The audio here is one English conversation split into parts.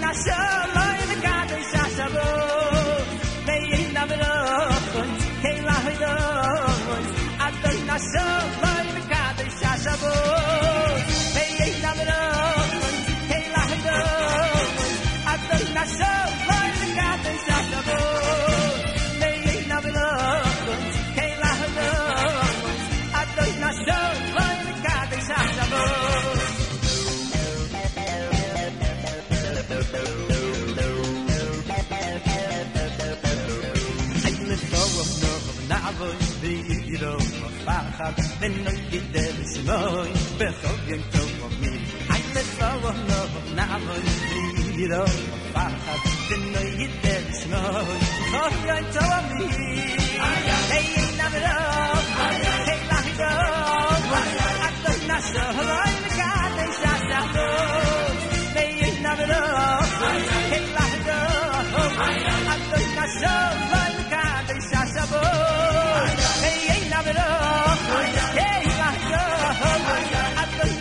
national the god is shashabo May Miro baja de noche del snoy Bejo bien como mi Ay le robo no namo Miro baja de noche del snoy Corre en todo mi Hey, hey, la verdad Hey, la verdad Acto en la sola En cada y sa sa Hey, la verdad Hey, la verdad Acto en la sola Hey, hey, love it up. Hey, I. I put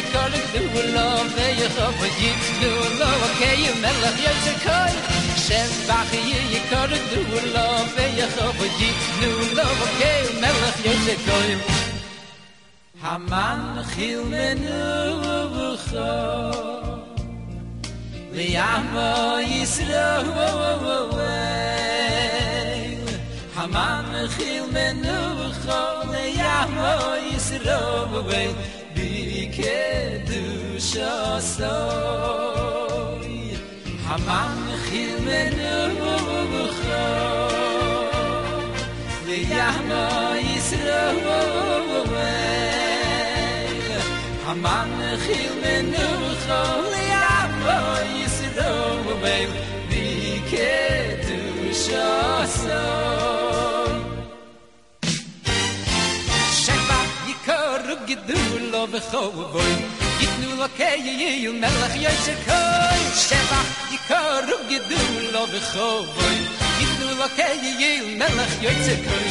יקור גדול וחובוי יתנו לו אוקיי מלך יצקוי שבח יקור גדול וחובוי יתנו לו אוקיי מלך יצקוי Haman khil menu bukho Li amo Yisrael Haman khil menu bukho Li amo Yisrael Bi kedusha soy hamam khil men bukha le yahna isra hamam khil men bukha le yahna isra vi kedusha soy shekba yikar gidu love khov boy git nu lo ke ye ye un melakh ye ze koy shefa ki kor ge du love khov boy git nu lo ke ye ye un melakh ye ze koy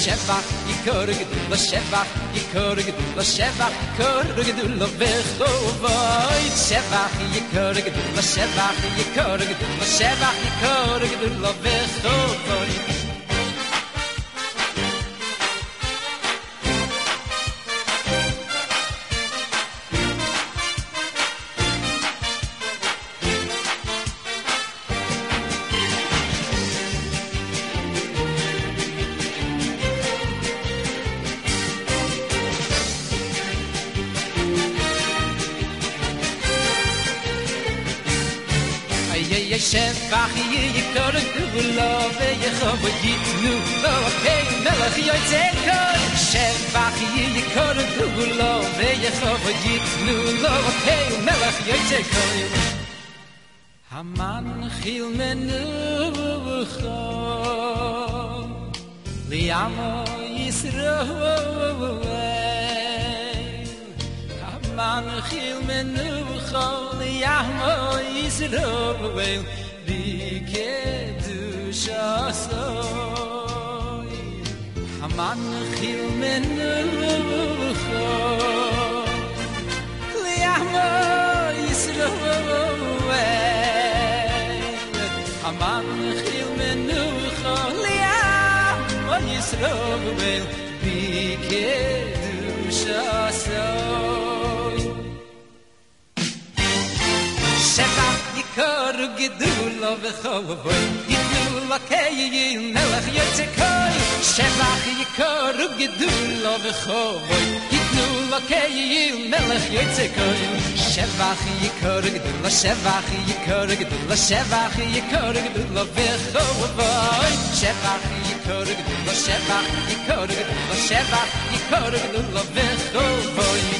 shefa ki kor du lo shefa ki kor du lo shefa kor ge du love khov boy shefa ki kor du lo shefa ki kor ge du lo shefa ki kor ge du love khov boy lo kay melach ye tzekoy shevach ye ye kor du love ye khov git nu lo kay melach ye tzekoy haman khil men khov li amo yisro man khil men nu khol yahmo yisrovel di ke du shasoy man khil men nu khol yahmo yisrovel man khil men nu khol yahmo yisrovel di ke du shasoy Shevach yikor gedul ov khovoy Yidul akay yil melach yitzekoy Shevach yikor gedul ov khovoy Yidul akay yil melach Shevach yikor gedul Shevach yikor gedul Shevach khovoy Shevach yikor gedul Shevach yikor gedul Shevach villa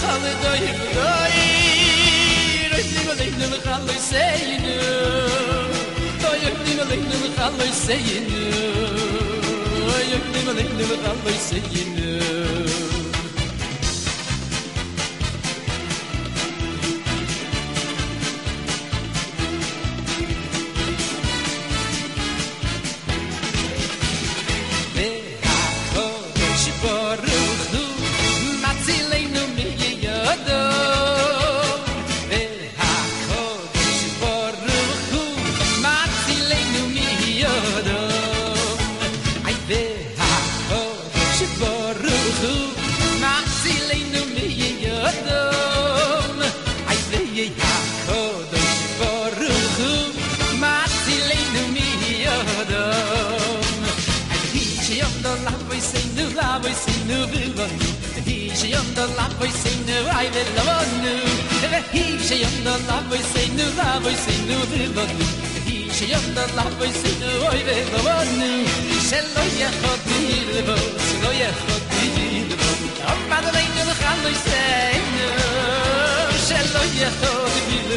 kalı doyum doyur. Doyum doyum kalı seyinim Doyum doyum kalı seyinim Doyum doyum kalı seyinim she yom da la voy se nu la voy se nu de vad ni she yom da la voy se nu oy ve da vad ni she lo ye khot ni le vo she lo ye khot ni le vo am pa nu she lo ye khot ni le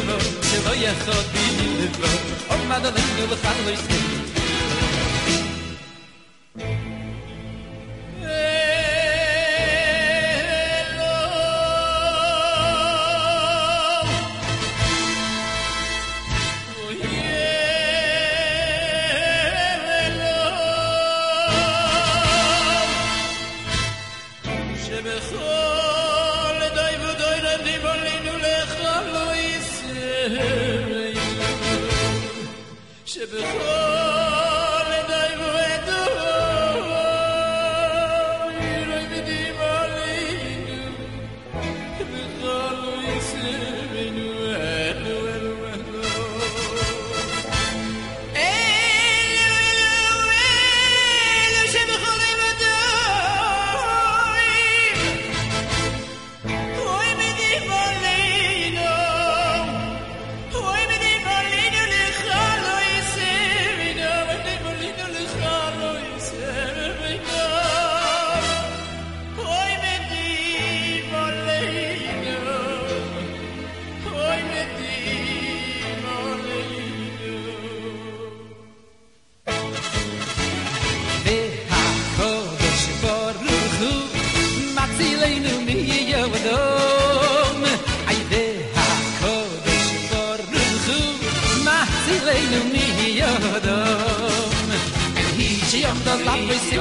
lo ye khot ni le vo am pa da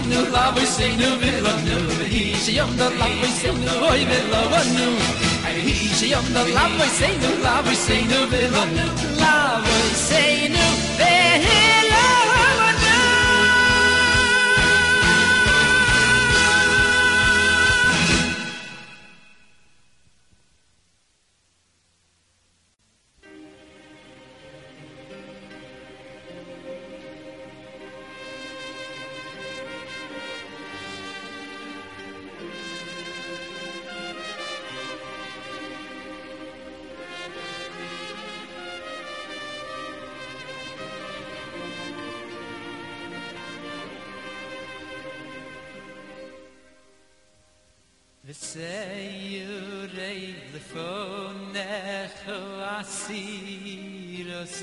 nu la voi se nu villa nu hi se yom da la voi se nu voi villa wan nu hi se yom da la voi se nu la voi se nu villa nu la voi se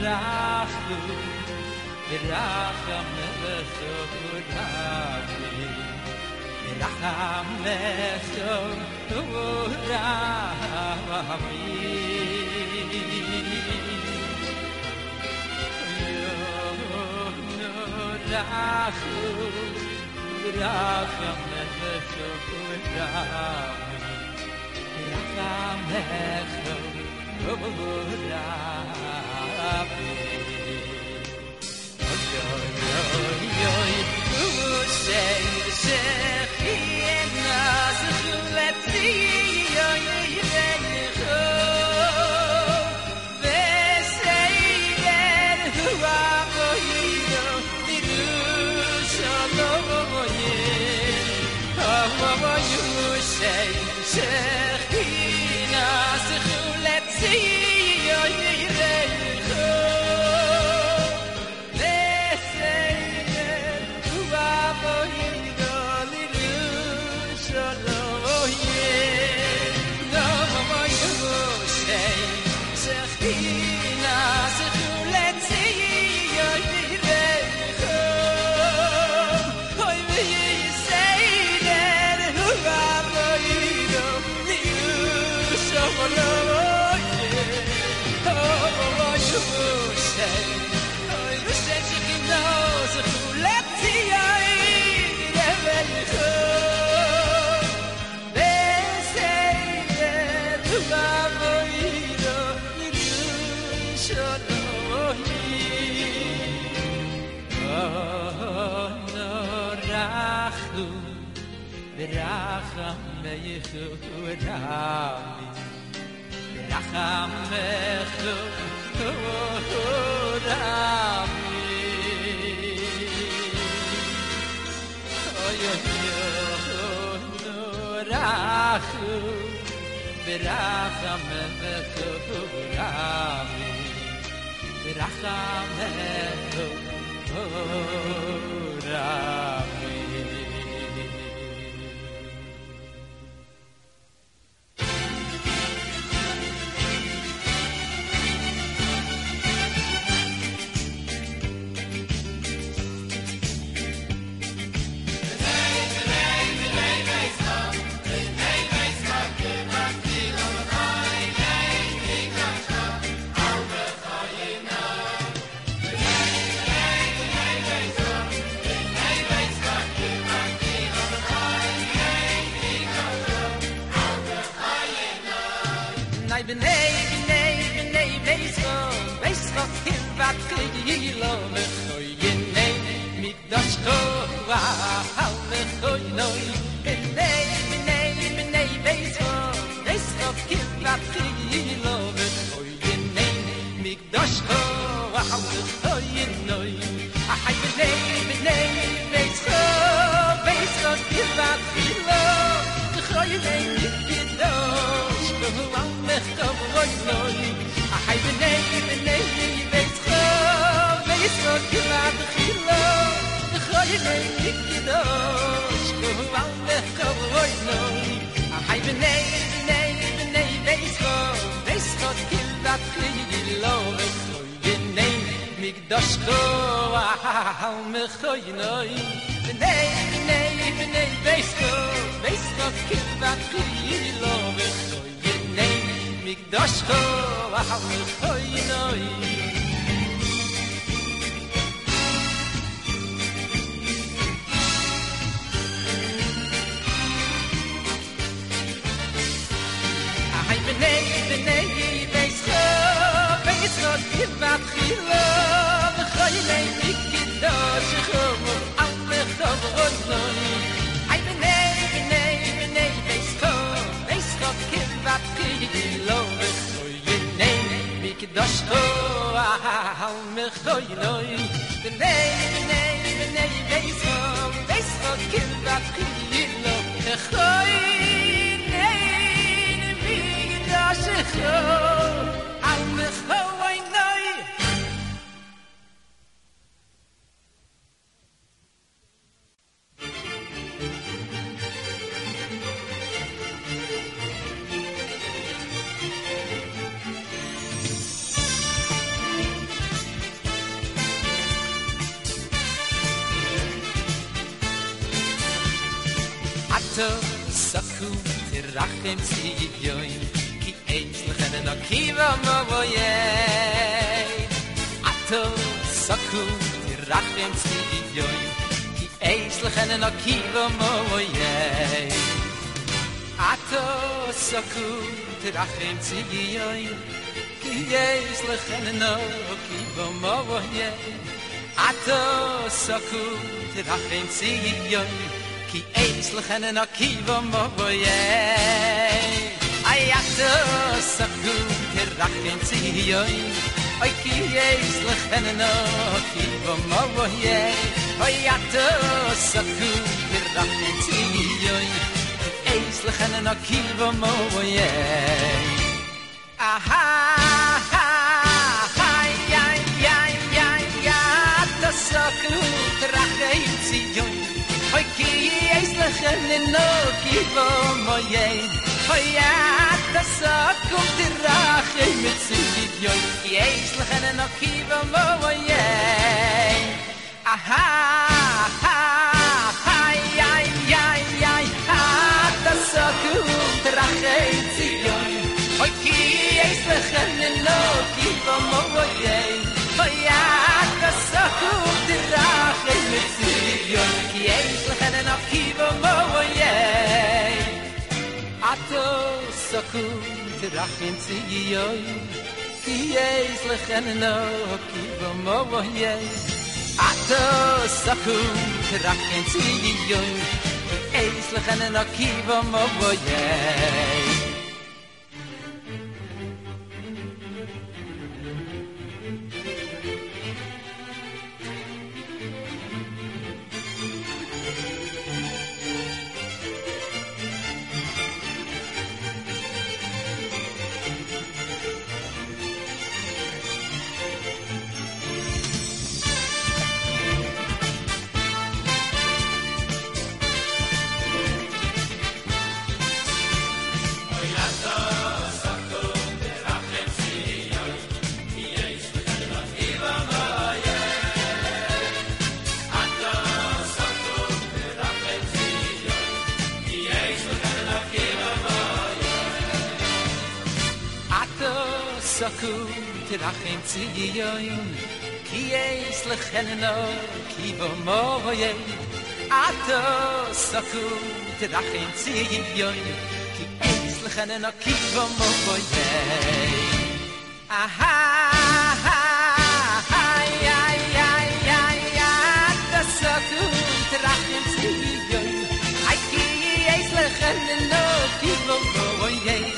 Rachel, Rachel melech yorachi, Rachel melech yorachi. Rachel, Rachel melech yorachi, Rachel melech yorachi. Sen bize yeni yichudami Rachamechu Rami Oyoyoyonu Rachu Rachamechu Rami Rachamechu Rami al me khoy noy. Nei nei nei beist du beist du kit va kit lo me khoy nei mig kho al me khoynoy das to a hal mir khoy noy de nay de nay de nay beis ho kin va khin lo de khoy ney ne vi das khoy dem sie joi ki eins le khane na kiva ma voye ato saku di rach dem sie joi ki eins le khane na kiva ma voye ato saku di rach dem sie joi ki eins le khane na kiva ma voye ato saku di rach dem sie joi ki eins lechen en akiva mo boye. Ay akto sa gu ke rakhn tsiyoy ay ki eins lechen en akiva mo boye. Ay akto sa gu ke rakhn tsiyoy eins eits lechen en akiva mo boye. ay ki eis lechem ne no ki vo moye. Hoya hoy at da so ku di ra yo ki eis lechem ne no ki vo moye. Aha ha hoy ki eis la chen no ki vo mo ye Yeah. and I'll keep a mower, yeah. Ato sakun tirachin tzi yoy, ki yeis lechen and I'll keep a mower, yeah. Ato saku tirachin tzi yoy, ki yeis lechen and I'll keep yeah. mit rach in zige yoin ki es lechen no ki bo mo ye at so ku mit rach in zige yoin ki es lechen no ki bo mo ye aha Yeah.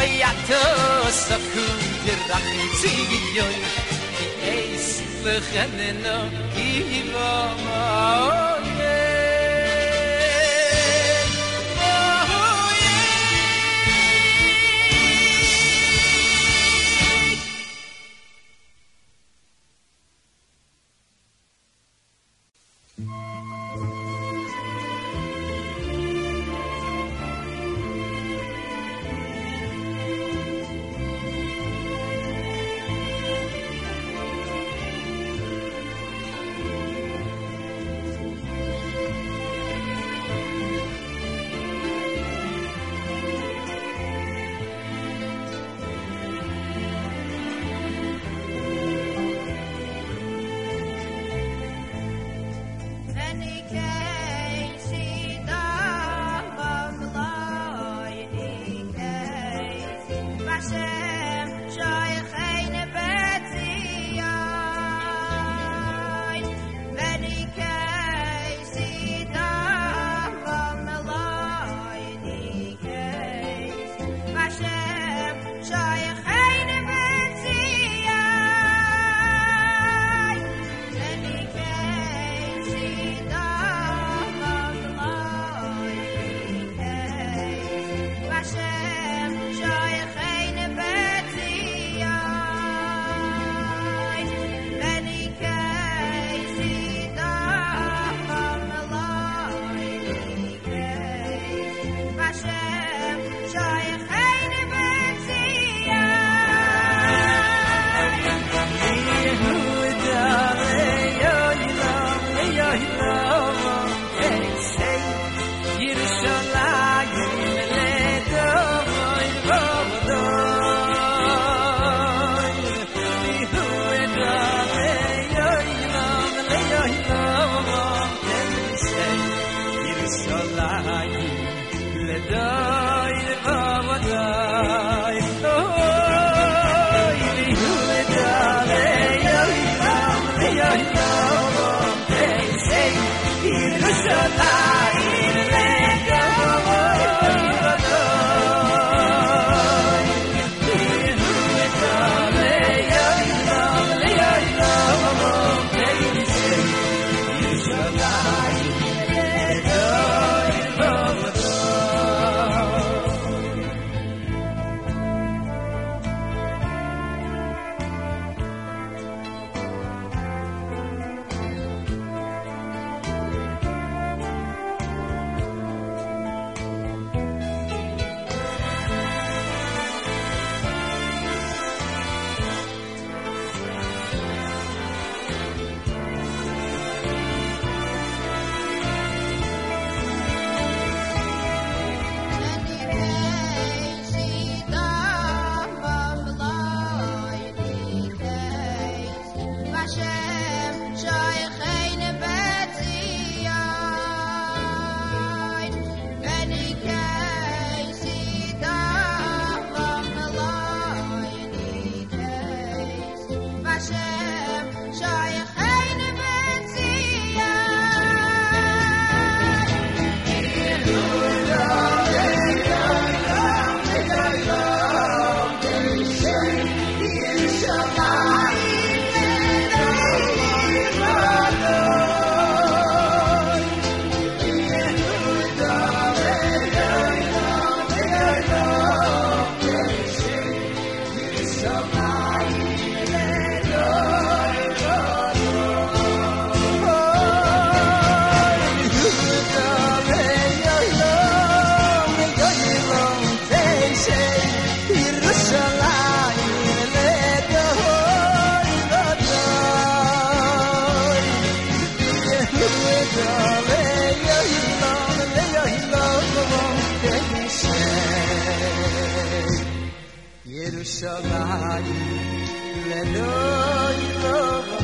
oi a a kum dir da ki eis lekhnen ki oh survive. You and all you love.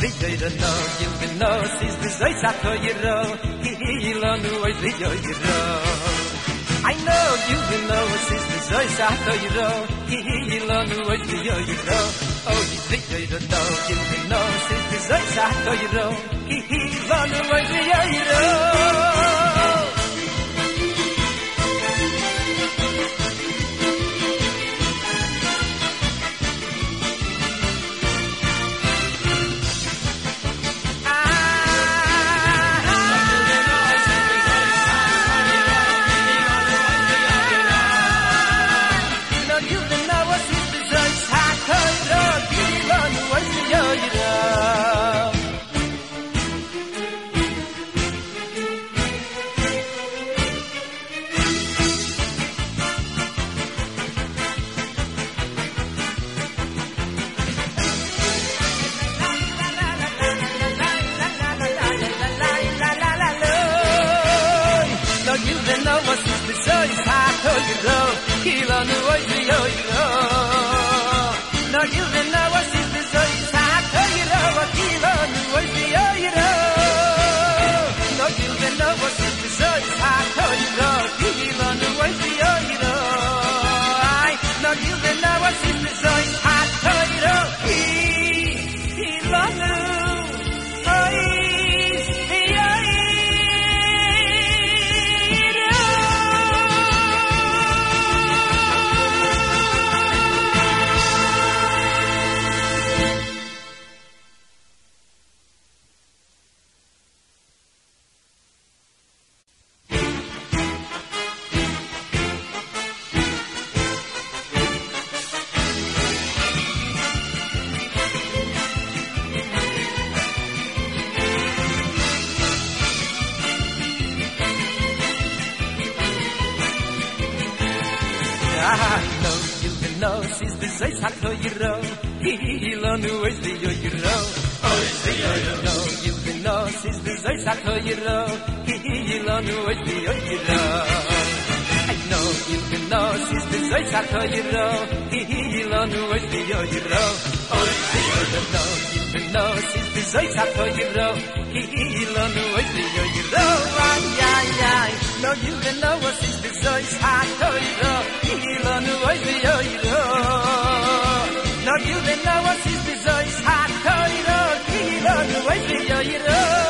yoyro you will know sis this day sato you ki ilo nu oy ri yoyro I know you will know sis this day sato yoyro ki ilo nu oy ri yoyro oh you ri no you will know sis this day sato yoyro ki ilo nu oy ri yoyro شناسی چیزای تپای رو هیلان و از بیای رو آی آی آی نو یو شناسی چیزای تپای رو هیلان و از بیای رو نو یو شناسی چیزای تپای رو هیلان و از بیای رو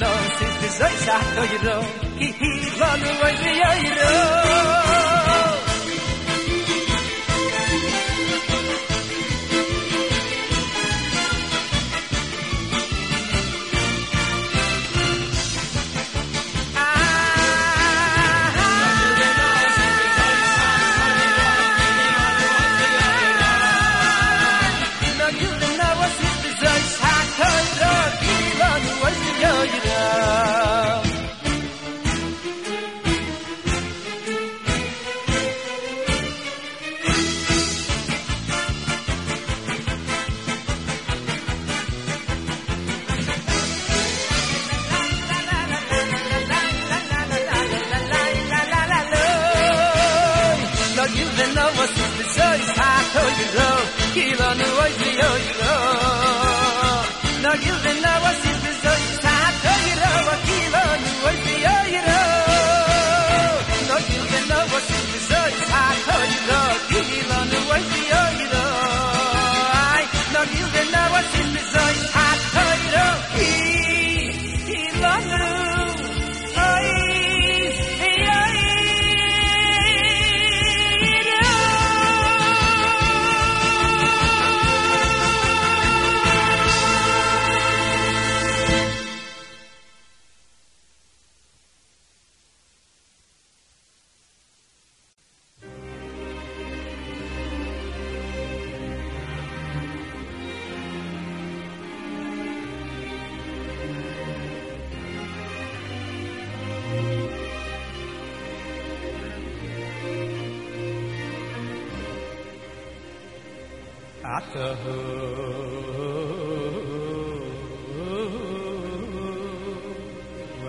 sa to yiro ki hi lo nu oi de yo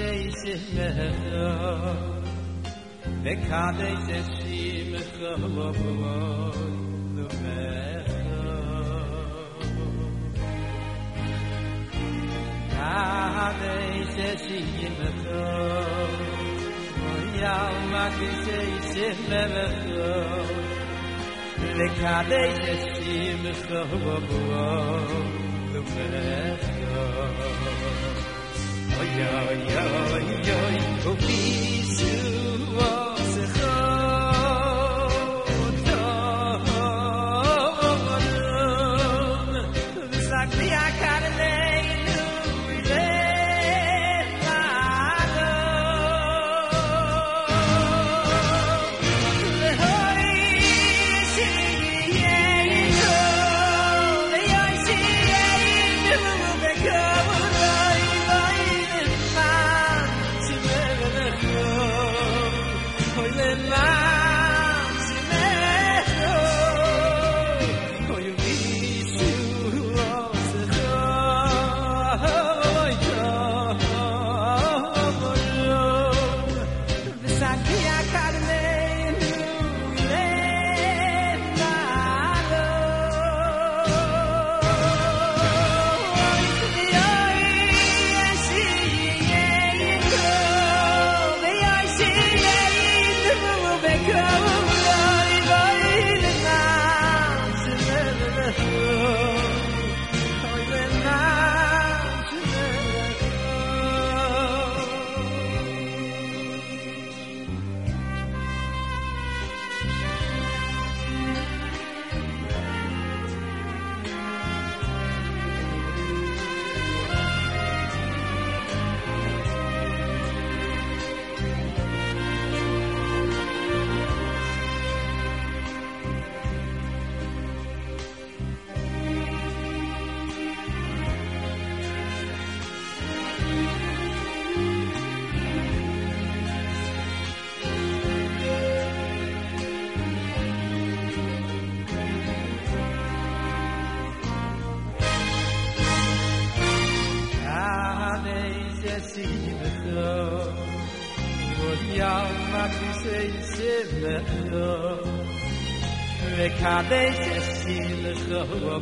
kadei se mehro Ve kadei se si mehro lo bolo Nu mehro Kadei Ya ma kadei se mehro Ve kadei se si mehro lo nu oi de yo yiro 他那些心的时候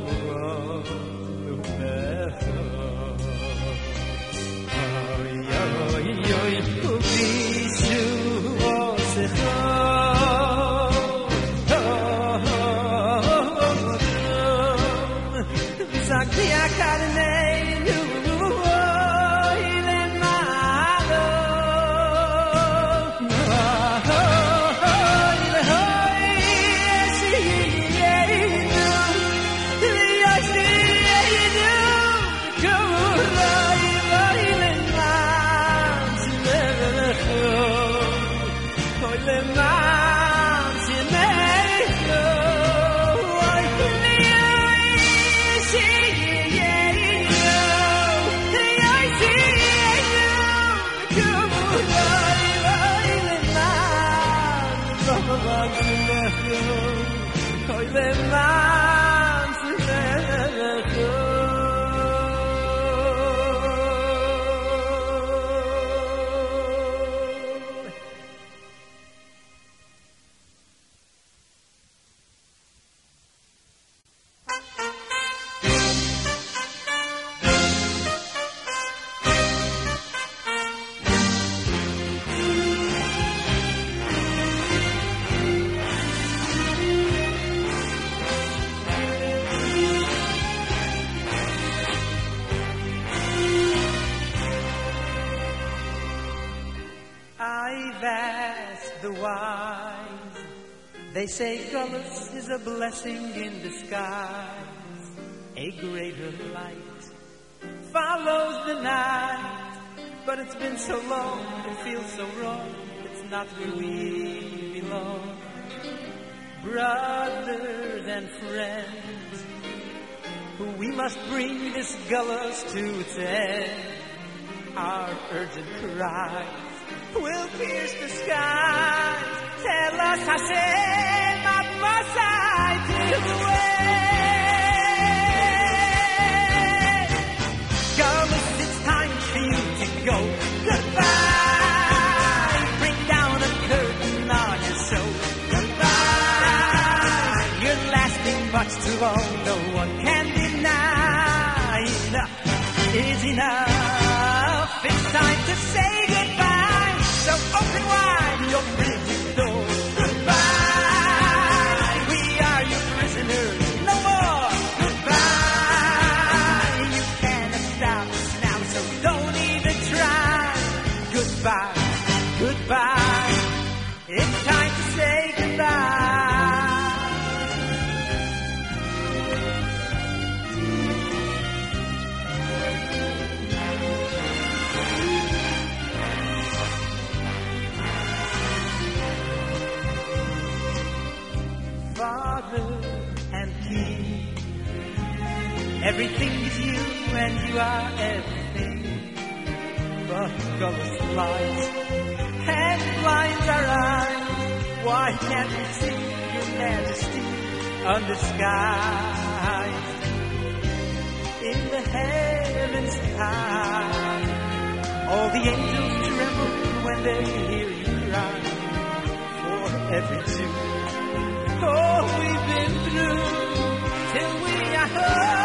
say Golus is a blessing in disguise. A greater light follows the night. But it's been so long, it feels so wrong. It's not where we belong. Brothers and friends, we must bring this Golus to its end. Our urgent cries will pierce the skies. Tell us, Hashem, what must I do? Golus, it's time for you to go. Goodbye. Bring down a curtain on your show. Goodbye. You're lasting much too long. No one can deny. Enough is enough. It's time to say Everything is you and you are everything. But Golus lies and blinds our eyes. Why can't we see your majesty undisguised? In the heavens high, all the angels tremble when they hear you cry for every Jew. Oh, we've been through till we are home.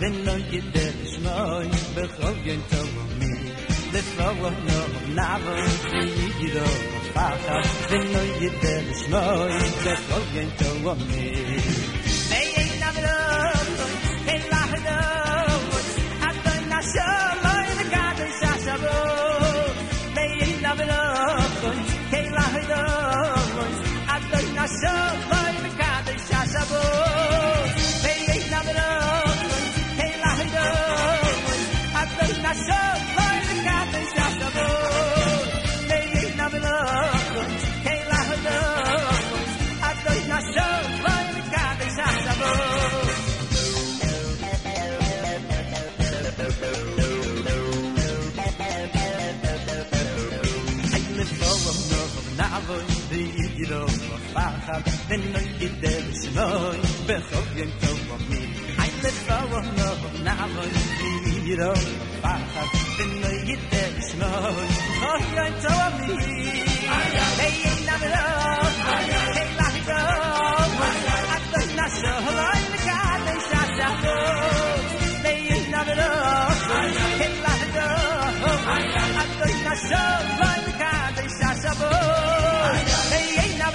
ולא ידע denn noi git der shnoi bekhov yem tov mi hay le fawo no na voy mi ro pakhat denn noi git der shnoi khoy yem tov mi hey na ro hey la mi go at the nasho hoy mi ka le sha sha go hey na ro hey la go at the nasho hoy mi ka le sha sha go